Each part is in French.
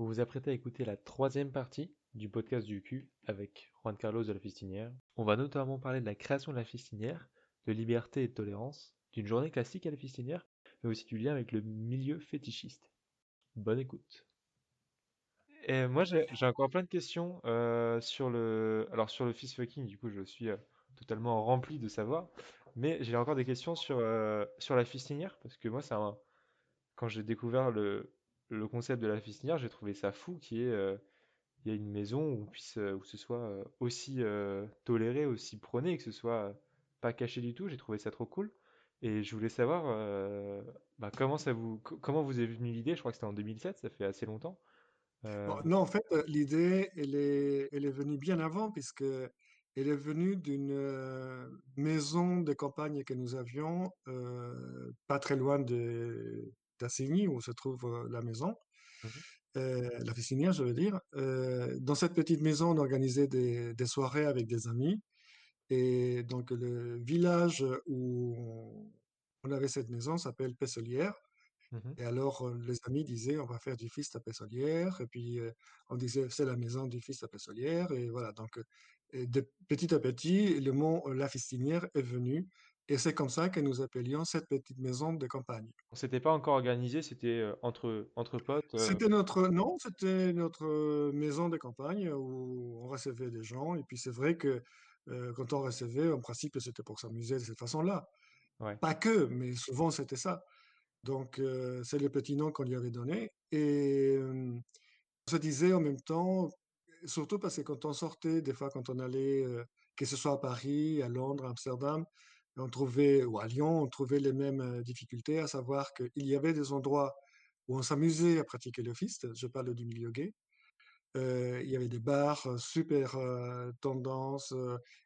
Vous vous apprêtez à écouter la troisième partie du podcast du Q avec Juan Carlos de la Fistinière. On va notamment parler de la création de la Fistinière, de liberté et de tolérance, d'une journée classique à la Fistinière, mais aussi du lien avec le milieu fétichiste. Bonne écoute. Et moi j'ai encore plein de questions euh, sur le alors sur le fist fucking du coup je suis euh, totalement rempli de savoir mais j'ai encore des questions sur euh, sur la fistinière parce que moi un quand j'ai découvert le, le concept de la fistinière, j'ai trouvé ça fou qu'il y ait, euh, il y ait une maison où, puisse, euh, où ce soit euh, aussi toléré, aussi prôné, que ce soit pas caché du tout. J'ai trouvé ça trop cool. Et je voulais savoir bah, comment ça vous, co- comment vous est venue l'idée? Je crois que c'était en 2007, ça fait assez longtemps. Non, en fait, l'idée, elle est, elle est venue bien avant, puisque elle est venue d'une maison de campagne que nous avions, pas très loin de d'Assigny, où se trouve la maison, euh, la fistinière, je veux dire. Euh, dans cette petite maison, on organisait des, des soirées avec des amis, et donc le village où on avait cette maison s'appelle Pesselière. mhm. Et alors, les amis disaient, on va faire du fils à Pessolière. Et puis, euh, on disait, c'est la maison du fils à Pessolière. Et voilà. Donc, de petit à petit, le mot La Fistinière est venu. Et c'est comme ça que nous appelions cette petite maison de campagne. On s'était pas encore organisé, c'était euh, entre, entre potes. euh, C'était notre, non, c'était notre euh, maison de campagne où on recevait des gens. Et puis, c'est vrai que euh, quand on recevait, en principe, c'était pour s'amuser de cette façon-là. ouais. Pas que, mais souvent, c'était ça. Donc, euh, c'est le petit nom qu'on lui avait donné. Et euh, on se disait en même temps, surtout parce que quand on sortait, des fois quand on allait, euh, que ce soit à Paris, à Londres, à Amsterdam, on trouvait, ou à Lyon, on trouvait les mêmes euh, difficultés, à savoir qu'il y avait des endroits où on s'amusait à pratiquer le fist, je parle du milieu gay, euh, il y avait des bars euh, super euh, tendance,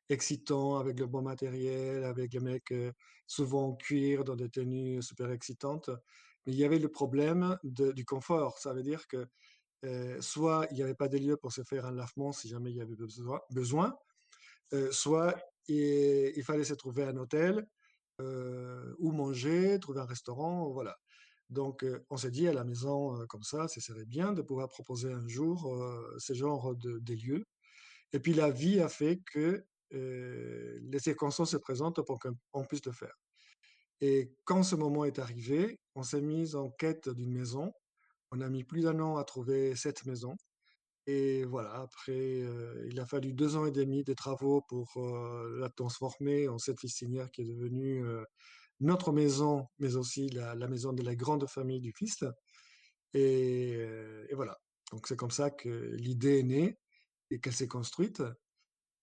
excitants, avec le bon matériel, avec les mecs souvent en cuir, dans des tenues super excitantes. Mais il y avait le problème du confort. Ça veut dire que soit il n'y avait pas de lieu pour se faire un lavement si jamais il y avait besoin, besoin, soit il, il fallait se trouver un hôtel euh, ou manger, trouver un restaurant, voilà. Donc, euh, on s'est dit à la maison, euh, comme ça, ce serait bien de pouvoir proposer un jour euh, ce genre de, lieux. Et puis, la vie a fait que les circonstances se présentent pour qu'on puisse le faire. Et quand ce moment est arrivé, on s'est mis en quête d'une maison. On a mis plus d'un an à trouver cette maison. Et voilà, après, euh, il a fallu deux ans et demi de travaux pour euh, la transformer en cette fistinière qui est devenue euh, notre maison, mais aussi la, maison de la grande famille du Fist. Et, voilà. Donc c'est comme ça que l'idée est née et qu'elle s'est construite.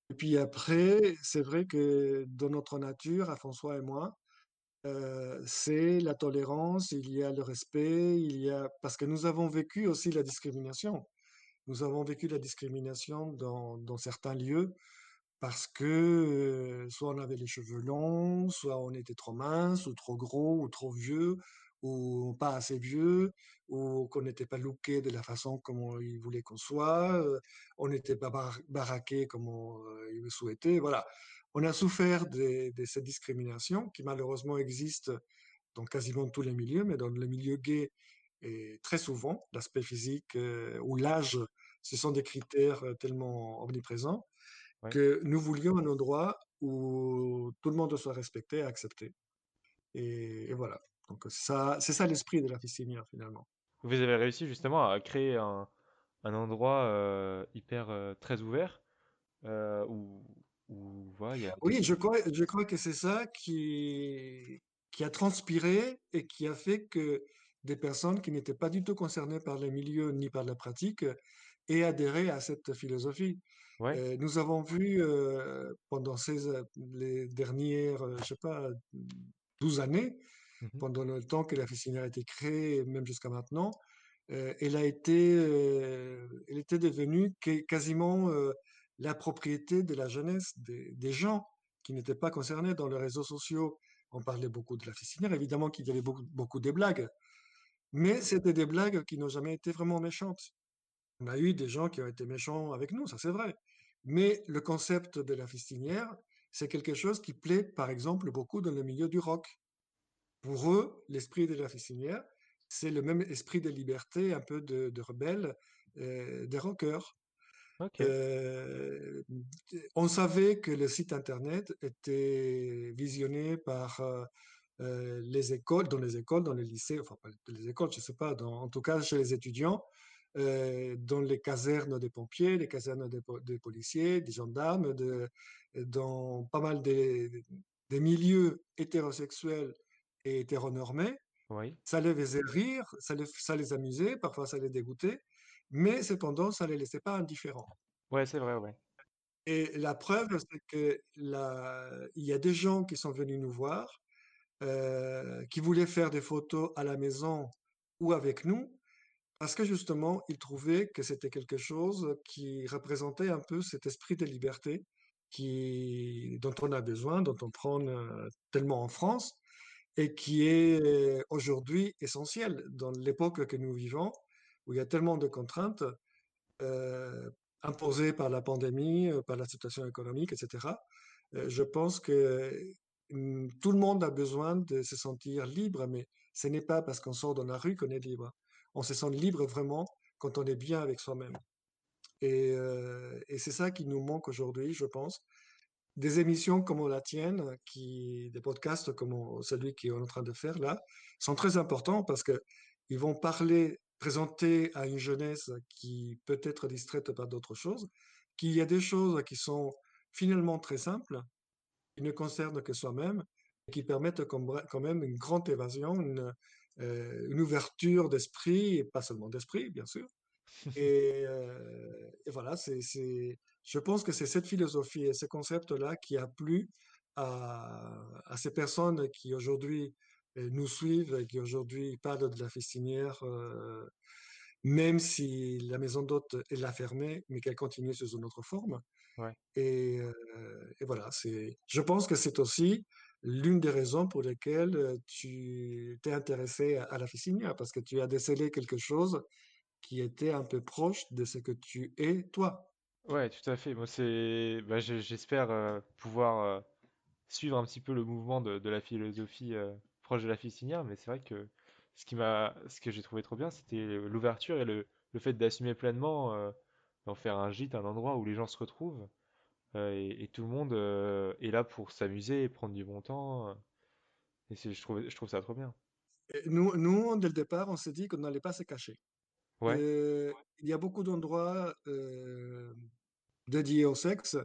Et puis après, c'est vrai que dans notre nature, à François et moi, c'est la tolérance, il y a le respect, il y a parce que nous avons vécu aussi la discrimination. Nous avons vécu la discrimination dans, certains lieux parce que euh, soit on avait les cheveux longs, soit on était trop mince, ou trop gros, ou trop vieux, ou pas assez vieux, ou qu'on n'était pas looké de la façon comme ils voulaient qu'on soit, euh, on n'était pas bar- baraqué comme euh, ils le souhaitaient. Voilà. On a souffert de, de cette discrimination qui malheureusement existe dans quasiment tous les milieux, mais dans le milieu gay, et très souvent, l'aspect physique euh, ou l'âge, ce sont des critères euh, tellement omniprésents Ouais. que nous voulions un endroit où tout le monde soit respecté et accepté. Et, et voilà. Donc ça, c'est ça l'esprit de la fistinière finalement. Vous avez réussi justement à créer un, un endroit euh, hyper euh, très ouvert où, où voilà, y a. Oui, je crois, je crois que c'est ça qui, qui a transpiré et qui a fait que des personnes qui n'étaient pas du tout concernées par les milieux ni par la pratique aient adhéré à cette philosophie. Ouais. Euh, nous avons vu euh, pendant ces, les dernières, euh, je sais pas, 12 années, mhm. pendant le temps que la fistinière a été créée, même jusqu'à maintenant, euh, elle a été, elle était devenue quasiment la propriété de la jeunesse, des, des gens qui n'étaient pas concernés dans les réseaux sociaux. On parlait beaucoup de la fistinière, évidemment qu'il y avait beaucoup, beaucoup de blagues, mais c'était des blagues qui n'ont jamais été vraiment méchantes. On a eu des gens qui ont été méchants avec nous, ça c'est vrai. Mais le concept de la fistinière, c'est quelque chose qui plaît, par exemple, beaucoup dans le milieu du rock. Pour eux, l'esprit de la fistinière, c'est le même esprit de liberté, un peu de, de rebelle, euh, des rockers. Euh, on savait que le site internet était visionné par euh, les écoles, dans les écoles, dans les lycées, enfin pas les écoles, je sais pas, dans- en tout cas chez les étudiants, euh, dans les casernes des pompiers, les casernes des, po- des policiers, des gendarmes, de- dans pas mal des, des milieux hétérosexuels et hétéronormés. oui. Ça les faisait rire, ça les, ça les amusait, parfois ça les dégoûtait, mais cependant, ça les laissait pas indifférents. Ouais, c'est vrai, ouais. Et la preuve, c'est que il y a des gens qui sont venus nous voir, euh, qui voulaient faire des photos à la maison ou avec nous, parce que justement, ils trouvaient que c'était quelque chose qui représentait un peu cet esprit de liberté qui, dont on a besoin, dont on prend euh, tellement en France, et qui est euh, aujourd'hui essentiel dans l'époque que nous vivons, où il y a tellement de contraintes imposées par la pandémie, par la situation économique, etc. Je pense que tout le monde a besoin de se sentir libre, mais ce n'est pas parce qu'on sort dans la rue qu'on est libre. On se sent libre vraiment quand on est bien avec soi-même. Et, euh, c'est ça qui nous manque aujourd'hui, je pense. Des émissions comme la tienne, qui, des podcasts comme celui qu'on est en train de faire là, sont très importants parce que ils vont parler, présenter à une jeunesse qui peut être distraite par d'autres choses, qu'il y a des choses qui sont finalement très simples, ne concernent que soi-même, et qui permettent quand même une grande évasion, une, euh, une ouverture d'esprit, et pas seulement d'esprit, bien sûr. Et, euh, voilà, je pense que c'est cette philosophie et ce concept-là qui a plu à, ces personnes qui aujourd'hui euh, nous suivent et qui aujourd'hui parlent de la fistinière, euh, même si la maison d'hôte est la fermée, mais qu'elle continue sous une autre forme. Ouais. Et, euh, et voilà, c'est, je pense que c'est aussi l'une des raisons pour lesquelles euh, tu t'es intéressé à, à la fistinière, parce que tu as décelé quelque chose qui était un peu proche de ce que tu es toi. Ouais, tout à fait. Moi, c'est, bah, j'espère euh, pouvoir euh, suivre un petit peu le mouvement de, de la philosophie euh, proche de la fistinière, mais c'est vrai que ce qui m'a, ce que j'ai trouvé trop bien, c'était l'ouverture et le, le fait d'assumer pleinement, d'en faire un gîte, un endroit où les gens se retrouvent euh, et, et tout le monde euh, est là pour s'amuser et prendre du bon temps. euh, et je trouve, je trouve ça trop bien. Et nous, nous, dès le départ, on s'est dit qu'on n'allait pas se cacher. Ouais. Euh, il y a beaucoup d'endroits dédiés au sexe,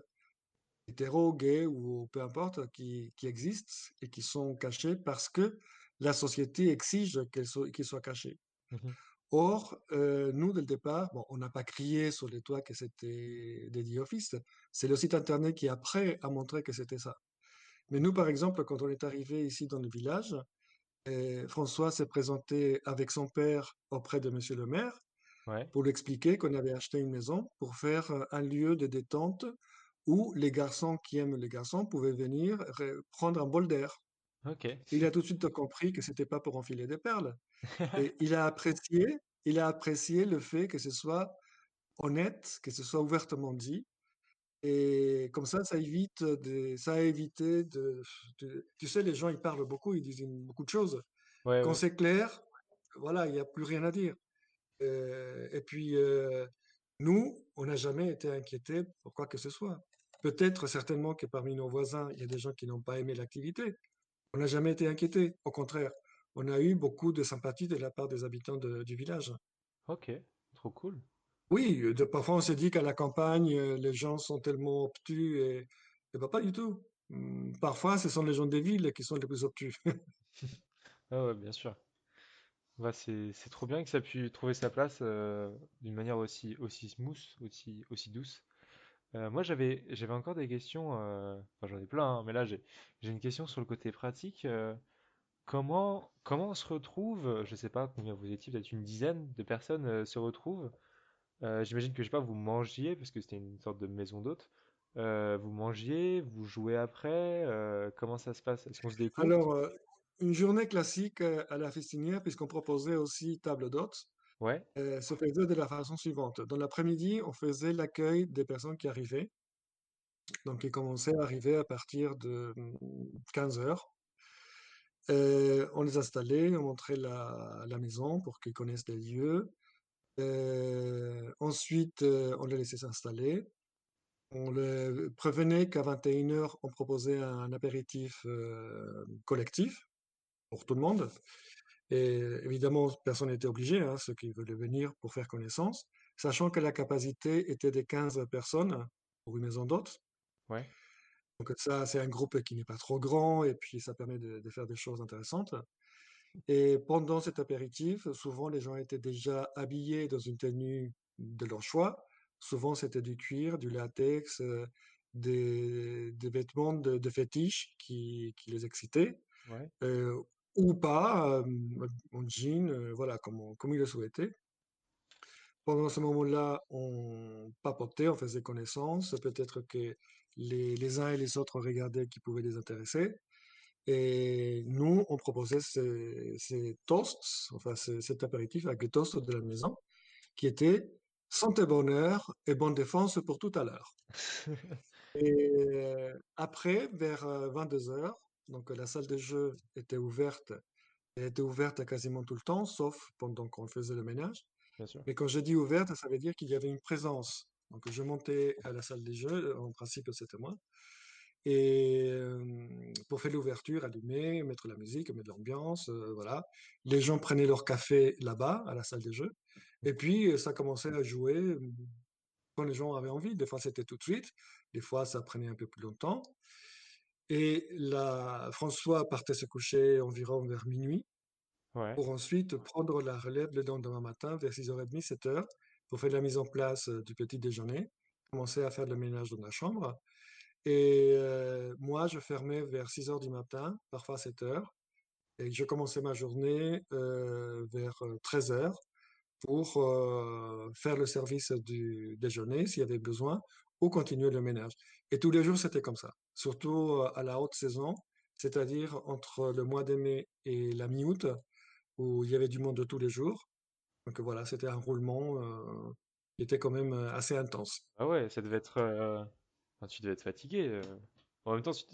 hétéro, gay ou peu importe, qui, qui existent et qui sont cachés parce que la société exige soient, qu'ils soient cachés. Mhm. Or, euh, nous, dès le départ, bon, on n'a pas crié sur les toits que c'était dédié fils. C'est le site internet qui, après, a montré que c'était ça. Mais nous, par exemple, quand on est arrivé ici dans le village, euh, François s'est présenté avec son père auprès de Monsieur le maire Ouais. pour lui expliquer qu'on avait acheté une maison pour faire euh, un lieu de détente où les garçons qui aiment les garçons pouvaient venir re- prendre un bol d'air. Ok. Il a tout de suite compris que c'était pas pour enfiler des perles. Et il a apprécié, il a apprécié le fait que ce soit honnête, que ce soit ouvertement dit. Et comme ça, ça évite de, ça a évité de, de- tu sais, les gens, ils parlent beaucoup, ils disent beaucoup de choses. Ouais, Quand ouais. c'est clair, voilà, il n'y a plus rien à dire. Euh, et puis, euh, nous, on n'a jamais été inquiétés pour quoi que ce soit. Peut-être certainement que parmi nos voisins, il y a des gens qui n'ont pas aimé l'activité. On n'a jamais été inquiétés. Au contraire, on a eu beaucoup de sympathie de la part des habitants de- du village. Ok. Trop cool. Oui, de, parfois on se dit qu'à la campagne, euh, les gens sont tellement obtus et, et ben, pas du tout. Hum, Parfois, ce sont les gens des villes qui sont les plus obtus. Ah ouais, bien sûr. Bah, c'est c'est trop bien que ça ait pu trouver sa place euh, d'une manière aussi, aussi smooth, aussi, aussi douce. Euh, moi, j'avais encore des questions, euh, enfin j'en ai plein, hein, mais là j'ai une question sur le côté pratique. euh, comment, on se retrouve, je sais pas combien vous étiez, peut-être une dizaine de personnes se retrouvent. J'imagine que je sais pas, vous mangiez, parce que c'était une sorte de maison d'hôte. Vous mangiez, vous jouez après, comment ça se passe? Est-ce qu'on se découvre? Alors, une journée classique à la festinière, puisqu'on proposait aussi table d'hôtes, Ouais, euh, se faisait de la façon suivante. Dans l'après-midi, on faisait l'accueil des personnes qui arrivaient. Donc, ils commençaient à arriver à partir de 15 heures. Euh, on les installait, on montrait la, maison pour qu'ils connaissent les lieux. Euh, ensuite, on les laissait s'installer. On les prévenait qu'à 21h, on proposait un apéritif collectif pour tout le monde. Et évidemment, personne n'était obligé, hein, ceux qui voulaient venir pour faire connaissance, sachant que la capacité était de 15 personnes pour une maison d'hôtes. Ouais, Donc ça, c'est un groupe qui n'est pas trop grand et puis ça permet de, de faire des choses intéressantes. Et pendant cet apéritif, souvent les gens étaient déjà habillés dans une tenue de leur choix. Souvent c'était du cuir, du latex, euh, des, des vêtements de, de fétiche qui, qui les excitaient, ouais, euh, ou pas, en jean, voilà, comme, comme ils le souhaitaient. Pendant ce moment-là, on papotait, on faisait connaissance. Peut-être que les, les uns et les autres regardaient qui pouvait les intéresser. Et nous, on proposait ces, ces toasts, enfin ce- cet apéritif avec les toasts de la maison, qui étaient santé, bonheur et bonne défense pour tout à l'heure. Et après, vers 22 heures, donc la salle de jeu était ouverte, elle était ouverte quasiment tout le temps, sauf pendant qu'on faisait le ménage. bien sûr. Mais quand je dis ouverte, ça veut dire qu'il y avait une présence. Donc je montais à la salle des jeux, en principe c'était moi, et euh, pour faire l'ouverture, allumer, mettre la musique, mettre l'ambiance, euh, voilà. Les gens prenaient leur café là-bas, à la salle des jeux, et puis euh, ça commençait à jouer euh, quand les gens avaient envie. Des fois c'était tout de suite, des fois ça prenait un peu plus longtemps. Et là, François partait se coucher environ vers minuit Ouais, pour ensuite prendre la relève le lendemain matin vers 6h30, 7h, pour faire la mise en place euh, du petit déjeuner, commencer à faire le ménage dans la chambre. Et euh, moi, je fermais vers 6h du matin, parfois 7h, et je commençais ma journée euh, vers 13h pour euh, faire le service du déjeuner s'il y avait besoin, ou continuer le ménage. Et tous les jours, c'était comme ça, surtout à la haute saison, c'est-à-dire entre le mois de mai et la mi-août, où il y avait du monde de tous les jours. Donc voilà, c'était un roulement euh, qui était quand même assez intense. ah ouais, ça devait être, euh, enfin, tu devais être fatigué. euh. En même temps, tu,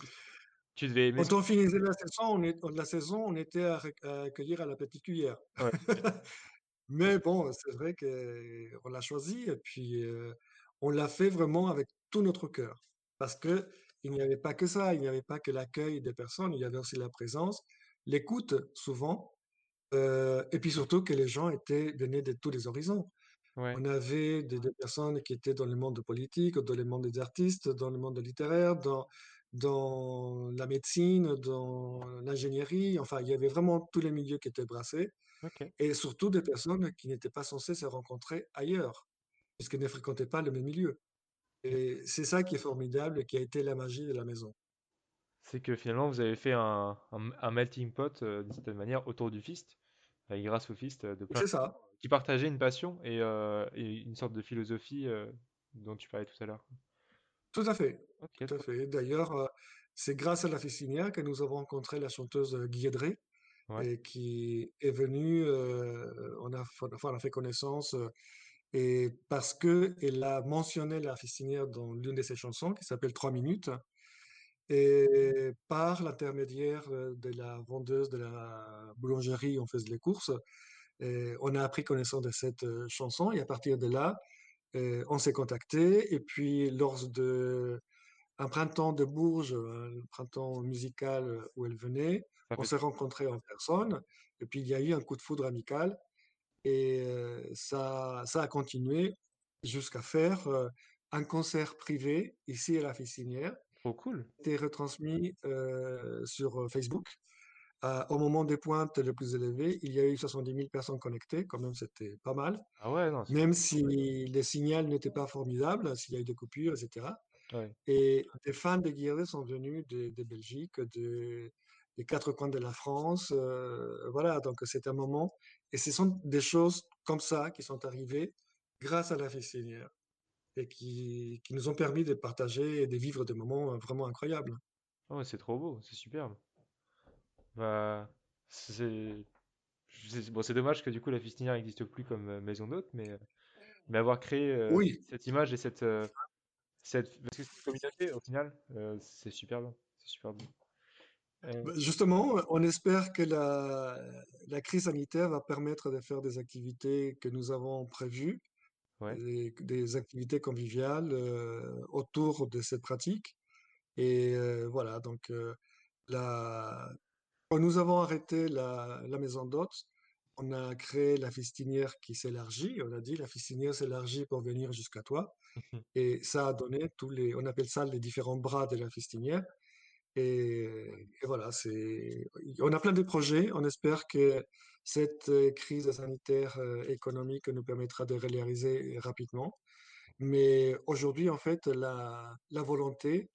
tu devais aimer Quand on finissait la saison, on, est, la saison, on était à, accueillir à la petite cuillère. Ouais, Mais bon, c'est vrai qu'on l'a choisi et puis on l'a fait vraiment avec tout notre cœur. Parce que il n'y avait pas que ça, il n'y avait pas que l'accueil des personnes, il y avait aussi la présence, l'écoute souvent, euh, et puis surtout que les gens étaient, venaient de tous les horizons. ouais, On avait des, des personnes qui étaient dans le monde politique, dans le monde des artistes, dans le monde littéraire, dans, dans la médecine, dans l'ingénierie. Enfin, il y avait vraiment tous les milieux qui étaient brassés et surtout des personnes qui n'étaient pas censées se rencontrer ailleurs, puisqu'elles ne fréquentaient pas le même milieu. Et c'est ça qui est formidable et qui a été la magie de la maison. C'est que finalement, vous avez fait un, un, un melting pot euh, d'une certaine manière autour du Fist, grâce au Fist euh, de plein gens qui partageaient une passion et, euh, et une sorte de philosophie euh, dont tu parlais tout à l'heure. tout à fait, tout à fait. D'ailleurs, c'est grâce à la Fistinière que nous avons rencontré la chanteuse Guédré, Ouais, et qui est venue, on a, enfin, on a fait connaissance, et parce que elle a mentionné la Fistinière dans l'une de ses chansons, qui s'appelle Trois minutes, et par l'intermédiaire euh, de la vendeuse de la boulangerie, on faisait les courses, et on a appris connaissance de cette euh, chanson, et à partir de là, euh, on s'est contacté, et puis lors de un printemps de Bourges, un printemps musical où elle venait. On s'est rencontrés en personne. Et puis il y a eu un coup de foudre amical et euh, ça, ça a continué jusqu'à faire euh, un concert privé ici à la Fistinière, trop cool. été retransmis euh, sur Facebook. Euh, au moment des pointes les plus élevées, il y a eu 70 000 personnes connectées, quand même c'était pas mal, Ah ouais, non, même si le signal n'était pas formidable, s'il y a eu des coupures, etc. Ouais. Et des fans de Guillermo sont venus de, de Belgique, de, des quatre coins de la France. euh, voilà, donc c'est un moment. Et ce sont des choses comme ça qui sont arrivées grâce à la fistinière et qui, qui nous ont permis de partager et de vivre des moments vraiment incroyables. Ouais, c'est trop beau, c'est superbe. Bah, c'est... Bon, c'est dommage que du coup la Fistinière n'existe plus comme euh, maison d'hôte, mais, euh, mais avoir créé euh, Oui, cette image et cette, euh, cette... Parce que communauté au final, euh, c'est super bien. C'est super. Euh, Bah, Justement, on espère que la, la crise sanitaire va permettre de faire des activités que nous avons prévues, ouais. des, des activités conviviales euh, autour de cette pratique. Et euh, voilà, donc euh, la, quand nous avons arrêté la, la maison d'hôtes, on a créé la fistinière qui s'élargit. On a dit la fistinière s'élargit pour venir jusqu'à toi. Et ça a donné tous les, on appelle ça les différents bras de la fistinière. Et, et voilà, c'est, on a plein de projets. On espère que cette euh, crise sanitaire euh, économique nous permettra de réaliser rapidement. Mais aujourd'hui, en fait, la, volonté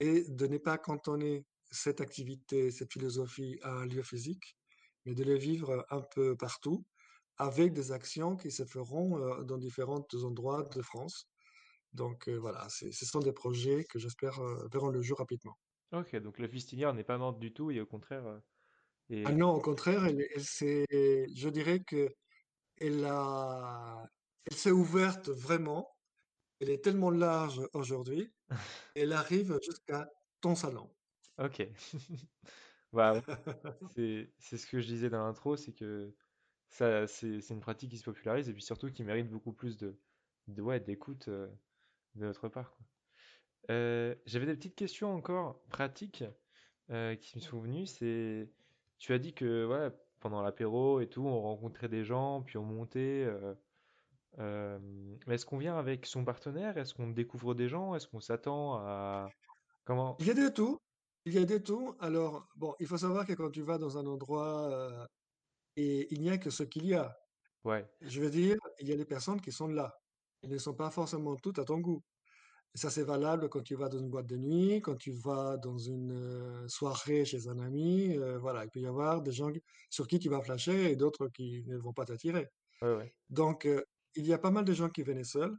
est de ne pas cantonner cette activité, cette philosophie à un lieu physique, mais de le vivre un peu partout avec des actions qui se feront euh, dans différents endroits de France. Donc voilà, ce sont des projets que j'espère verront le jour rapidement. Ok, donc la fistinière n'est pas morte du tout et au contraire, euh, Ah et non, au contraire, elle, elle s'est, je dirais que elle a, elle s'est ouverte vraiment. Elle est tellement large aujourd'hui, elle arrive jusqu'à ton salon. ok. Bah, c'est c'est ce que je disais dans l'intro, c'est que ça c'est c'est une pratique qui se popularise et puis surtout qui mérite beaucoup plus de, de ouais, d'écoute euh, de notre part, quoi. Euh, j'avais des petites questions encore pratiques euh, qui me sont venues. C'est, tu as dit que ouais, pendant l'apéro et tout, on rencontrait des gens, puis on montait. euh, euh, est-ce qu'on vient avec son partenaire? Est-ce qu'on découvre des gens? Est-ce qu'on s'attend à comment? Il y a de tout. Il y a de tout. Alors, bon, il faut savoir que quand tu vas dans un endroit euh, et il n'y a que ce qu'il y a, Ouais, je veux dire, il y a des personnes qui sont là. Elles ne sont pas forcément toutes à ton goût. Et ça, c'est valable quand tu vas dans une boîte de nuit, quand tu vas dans une euh, soirée chez un ami. euh, voilà, il peut y avoir des gens sur qui tu vas flasher et d'autres qui ne vont pas t'attirer. ouais, ouais, Donc, euh, il y a pas mal de gens qui venaient seuls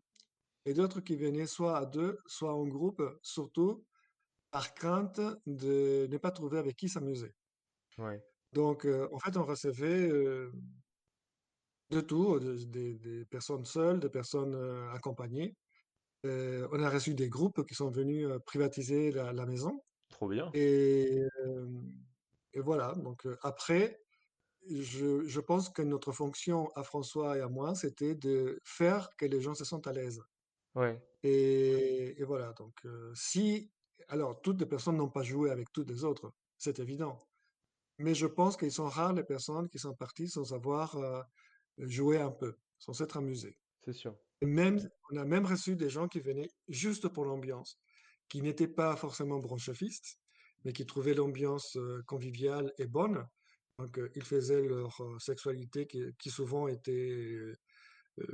et d'autres qui venaient soit à deux, soit en groupe, surtout par crainte de ne pas trouver avec qui s'amuser. ouais, Donc, euh, en fait, on recevait de tout, de- des personnes seules, des personnes accompagnées. Euh, on a reçu des groupes qui sont venus privatiser la, la maison. trop bien. Et, et voilà, donc après, je, je pense que notre fonction à François et à moi, c'était de faire que les gens se sentent à l'aise. Ouais, Et, et voilà, donc euh, si, alors toutes les personnes n'ont pas joué avec toutes les autres, c'est évident. Mais je pense qu'ils sont rares les personnes qui sont parties sans avoir euh, joué un peu, sans s'être amusées. c'est sûr. Et même, on a même reçu des gens qui venaient juste pour l'ambiance, qui n'étaient pas forcément bronchéfistes, mais qui trouvaient l'ambiance euh, conviviale et bonne. Donc, euh, ils faisaient leur euh, sexualité qui, qui souvent était,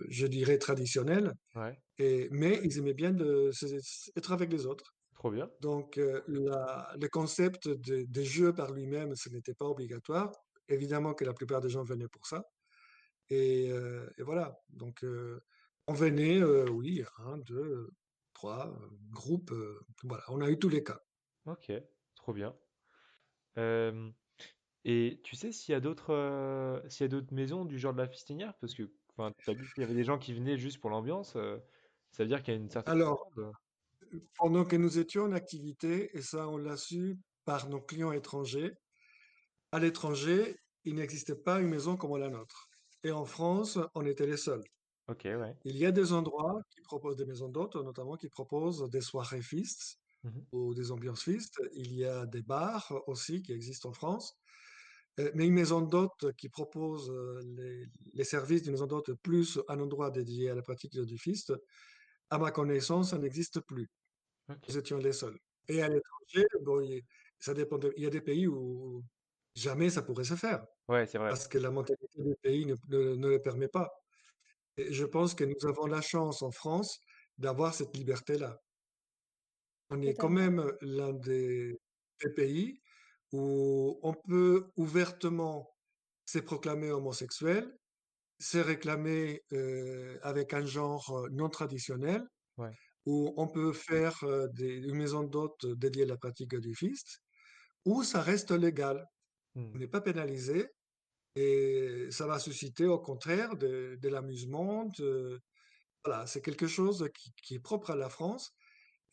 je dirais, traditionnelle, Ouais, et, mais ils aimaient bien de, être avec les autres. trop bien. Donc, la- le concept de- des jeux par lui-même, ce n'était pas obligatoire. Évidemment que la plupart des gens venaient pour ça. Et, euh, et voilà. Donc, euh, on venait, euh, oui, un, deux, trois euh, groupes. euh, voilà, on a eu tous les cas. Ok, trop bien. Euh, et tu sais s'il y a d'autres euh, s'il y a d'autres maisons du genre de la Fistinière? Parce que enfin, tu as dit qu'il y avait des gens qui venaient juste pour l'ambiance. euh, ça veut dire qu'il y a une certaine Alors, demande. pendant que nous étions en activité, et ça, on l'a su par nos clients étrangers, à l'étranger, il n'existait pas une maison comme la nôtre. Et en France, on était les seuls. Ok, ouais. Il y a des endroits qui proposent des maisons d'hôtes, notamment qui proposent des soirées feast Mhm. ou des ambiances feast. Il y a des bars aussi qui existent en France. Euh, Mais une maison d'hôte qui propose euh, les, les services d'une maison d'hôte plus un endroit dédié à la pratique du feast, à ma connaissance, ça n'existe plus. Ok. Nous étions les seuls. Et à l'étranger, bon, il, ça dépend de- il y a des pays où jamais ça pourrait se faire Ouais, c'est vrai. parce que la mentalité du pays ne, ne- ne le permet pas. Et je pense que nous avons la chance en France d'avoir cette liberté-là. On est quand même l'un des, des pays où on peut ouvertement se proclamer homosexuel, se réclamer euh, avec un genre euh, non traditionnel, Ouais. où on peut faire euh, des, une maison d'hôte dédiée à la pratique du fist, où ça reste légal. Hmm. On n'est pas pénalisé et ça va susciter au contraire de, de l'amusement. Voilà, c'est quelque chose qui, qui est propre à la France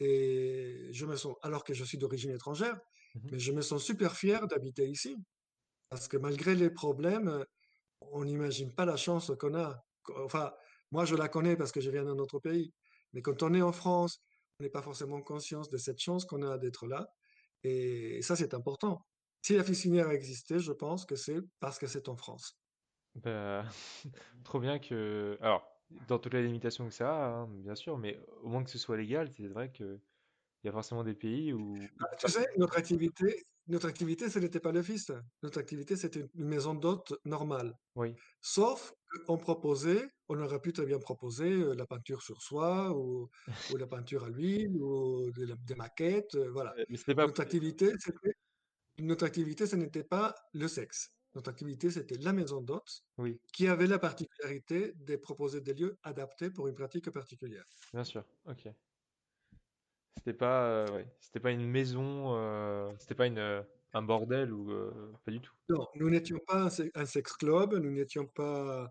et je me sens, alors que je suis d'origine étrangère, Mmh mais je me sens super fier d'habiter ici. Parce que malgré les problèmes, on n'imagine pas la chance qu'on a. Enfin, moi je la connais parce que je viens d'un autre pays, mais quand on est en France, on n'est pas forcément conscience de cette chance qu'on a d'être là et ça, c'est important. Si la fistinière existait, je pense que c'est parce que c'est en France. Bah, trop bien que alors, dans toutes les limitations que ça a, hein, bien sûr, mais au moins que ce soit légal, c'est vrai qu'il y a forcément des pays où Bah, tu sais, notre activité notre activité, ce n'était pas le fist. Notre activité, c'était une maison d'hôtes normale. oui, Sauf qu'on proposait on aurait pu très bien proposer, heu, la peinture sur soie ou ou la peinture à l'huile ou de la des maquettes, heu, voilà. heu, mais c'était pas Notre activité, c'était notre activité, ce n'était pas le sexe. Notre activité, c'était la maison d'hôtes oui, qui avait la particularité de proposer des lieux adaptés pour une pratique particulière. bien sûr, OK. C'était pas, ouais, c'était pas une maison, heu, c'était pas une, heu, un bordel ou, heu, pas du tout. Non, nous n'étions pas un se un sex club, nous n'étions pas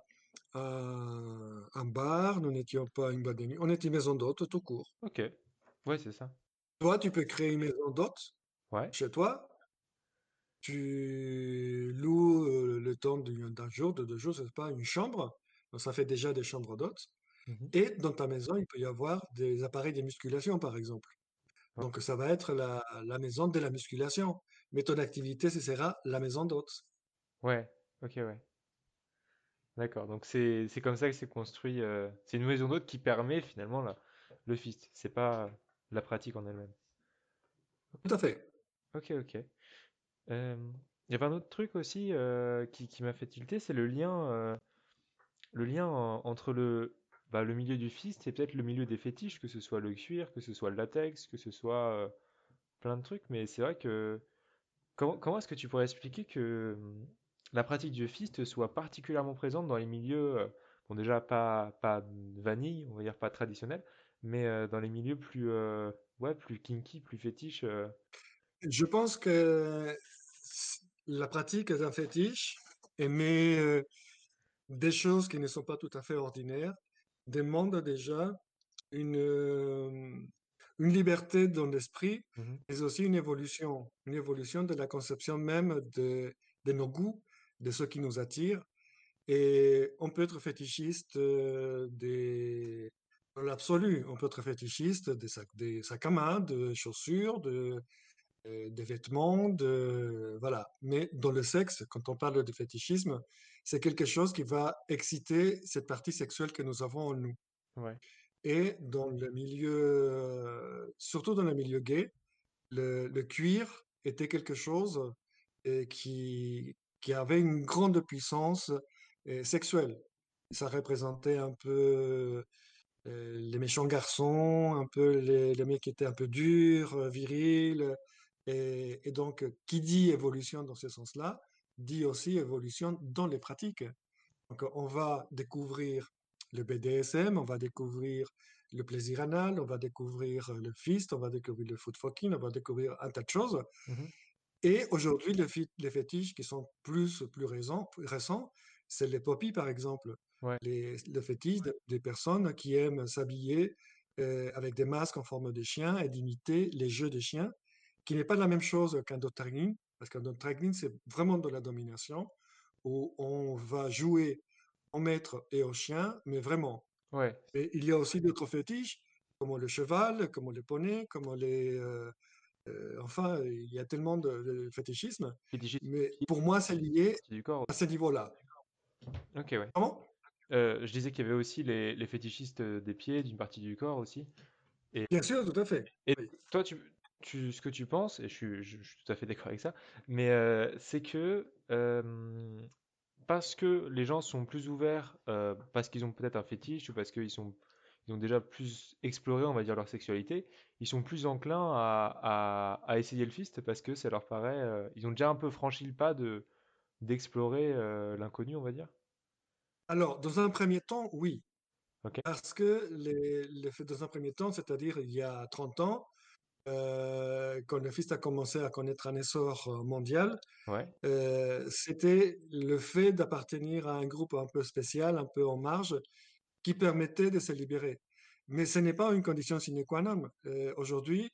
un un bar, nous n'étions pas une boîte de nuit, on était une maison d'hôtes tout court. OK. Ouais, c'est ça. Toi, tu peux créer une maison d'hôtes Ouais. chez toi, tu loues, heu, le temps d'un jour, de 2 jours, sais pas, une chambre, donc ça fait déjà des chambres d'hôtes Mmh et dans ta maison, il peut y avoir des appareils de musculation, par exemple. Donc ça va être la la maison de la musculation, mais ton activité, ce sera la maison d'hôtes. Ouais, OK, ouais. D'accord, donc c'est c'est comme ça que c'est construit, heu, c'est une maison d'hôte qui permet finalement la le fist, c'est pas la pratique en elle-même. Tout à fait. OK, OK. Il y avait un autre truc aussi, qui qui m'a fait tilter, c'est le lien, le lien en entre le, bah, le milieu du fist et peut-être le milieu des fétiches, que ce soit le cuir, que ce soit le latex, que ce soit, plein de trucs. Mais c'est vrai que comment comment est-ce que tu pourrais expliquer que, mmh, la pratique du fist soit particulièrement présente dans les milieux, bon déjà pas pas vanille, on va dire pas traditionnels, mais, dans les milieux plus, ouais, plus kinky, plus fétiches? Je pense que la pratique d'un fétiche aimer, heu, des choses qui ne sont pas tout à fait ordinaires demande déjà une, hem, une liberté dans l'esprit, Mmh mais aussi une évolution, une évolution de la conception même de de nos goûts, de ce qui nous attire. Et on peut être fétichiste, des dans l'absolu, on peut être fétichiste des sacs des sacs à main, de chaussures, de heu, des vêtements, de voilà. Mais dans le sexe, quand on parle de fétichisme, c'est quelque chose qui va exciter cette partie sexuelle que nous avons en nous. Ouais, Et dans le milieu, surtout dans le milieu gay, le le cuir était quelque chose, heu, qui qui avait une grande puissance, heu, sexuelle. Ça représentait un peu, les méchants garçons, un peu les les mecs qui étaient un peu durs, virils, et et donc heu, qui dit évolution dans ce sens-là, dit aussi évolution dans les pratiques. Donc on va découvrir le BDSM, on va découvrir le plaisir anal, on va découvrir, heu, le fist, on va découvrir le foot fucking, on va découvrir un tas de choses mmh et aujourd'hui, les fétiches qui sont plus plus récents c'est les poppies, par exemple. ouais, Les le fétiche de des personnes qui aiment s'habiller, heu, avec des masques en forme de chiens et d'imiter les jeux des chiens, qui n'est pas la même chose qu'un dog tagging, parce qu'un dog tagging, c'est vraiment de la domination, où on va jouer au maître et au chien, mais vraiment. ouais, Et il y a aussi d'autres fétiches, comme le cheval, comme le poney, comme les, heu Heu, enfin, il y a tellement de de fétichisme, fétichisme mais pour moi, c'est lié parties du corps à ce niveau-là. OK, ouais. Comment? Heu, je disais qu'il y avait aussi les les fétichistes, des pieds, d'une partie du corps aussi et Bien sûr, tout à fait. et Oui. toi tu tu ce que tu penses et je suis je je suis tout à fait d'accord avec ça, mais heu, c'est que, parce que les gens sont plus ouverts, heu, parce qu'ils ont peut-être un fétiche ou parce qu'ils sont ils ont déjà plus exploré, on va dire, leur sexualité, ils sont plus enclins à à à essayer le fist parce que ça leur paraît, heu, ils ont déjà un peu franchi le pas de d'explorer, l'inconnu, on va dire? Alors, dans un premier temps, oui, parce que les dans un premier temps, c'est-à-dire il y a 30 ans, heu, quand le Fist a commencé à connaître un essor, heu, mondial, Ouais. heu, c'était le fait d'appartenir à un groupe un peu spécial, un peu en marge, qui permettait de se libérer. Mais ce n'est pas une condition sine qua non. Aujourd'hui,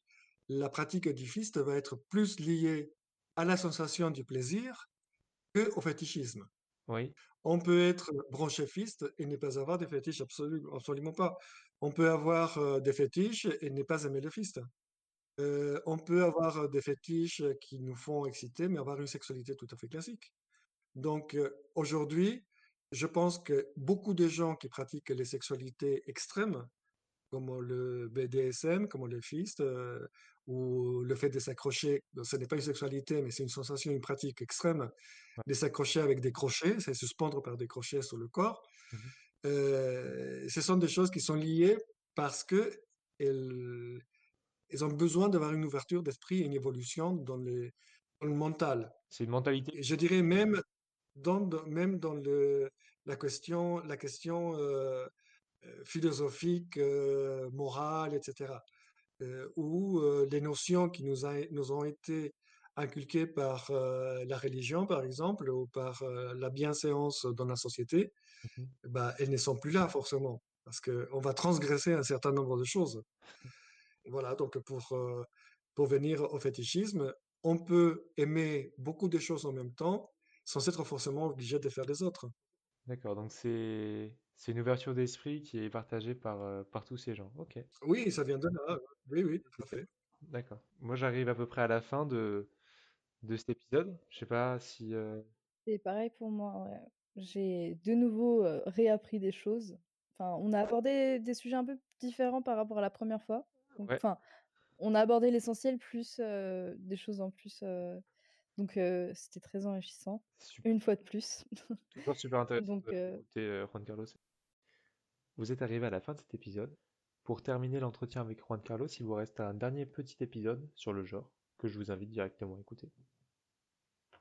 la pratique du fist va être plus liée à la sensation du plaisir que au fétichisme. Oui, On peut être branché fist et ne pas avoir des fétiches, absolu- absolument pas. On peut avoir euh, des fétiches et ne pas aimer le fist. Euh, on peut avoir des fétiches qui nous font exciter, mais avoir une sexualité tout à fait classique. Donc euh, aujourd'hui, je pense que beaucoup de gens qui pratiquent les sexualités extrêmes, comme le BDSM, comme le fist, euh, ou le fait de s'accrocher, ce n'est pas une sexualité, mais c'est une sensation, une pratique extrême, de s'accrocher avec des crochets, c'est suspendre par des crochets sur le corps. Euh, ce sont des choses qui sont liées parce que elles, elles ont besoin d'avoir une ouverture d'esprit et une évolution dans, les, dans le mental. C'est une mentalité. Et je dirais même dans, même dans le, la question, la question euh, euh, philosophique, euh, morale, etc., euh, où les notions qui nous, a- nous ont été inculquées par la religion, par exemple, ou par la bienséance dans la société, Mhm. bah, elles ne sont plus là forcément, parce qu'on va transgresser un certain nombre de choses. Voilà, donc pour, euh, pour venir au fétichisme, on peut aimer beaucoup de choses en même temps sans être forcément obligé de faire les autres. D'accord, donc c'est c'est une ouverture d'esprit qui est partagée par, euh, par tous ces gens. Ok, Oui, ça vient de là. Oui, oui, tout à fait. d'accord. Moi, j'arrive à peu près à la fin de, de cet épisode. Je sais pas si... euh, C'est pareil pour moi, ouais. J'ai de nouveau euh, réappris des choses. Enfin, on a abordé des sujets un peu différents par rapport à la première fois. Donc, Ouais, enfin, on a abordé l'essentiel plus euh, des choses en plus. euh, donc, euh, c'était très enrichissant. super, Une fois de plus. toujours super intéressant Donc, Juan Carlos. Vous êtes arrivé à la fin de cet épisode. Pour terminer l'entretien avec Juan Carlos, il vous reste un dernier petit épisode sur le genre que je vous invite directement à écouter.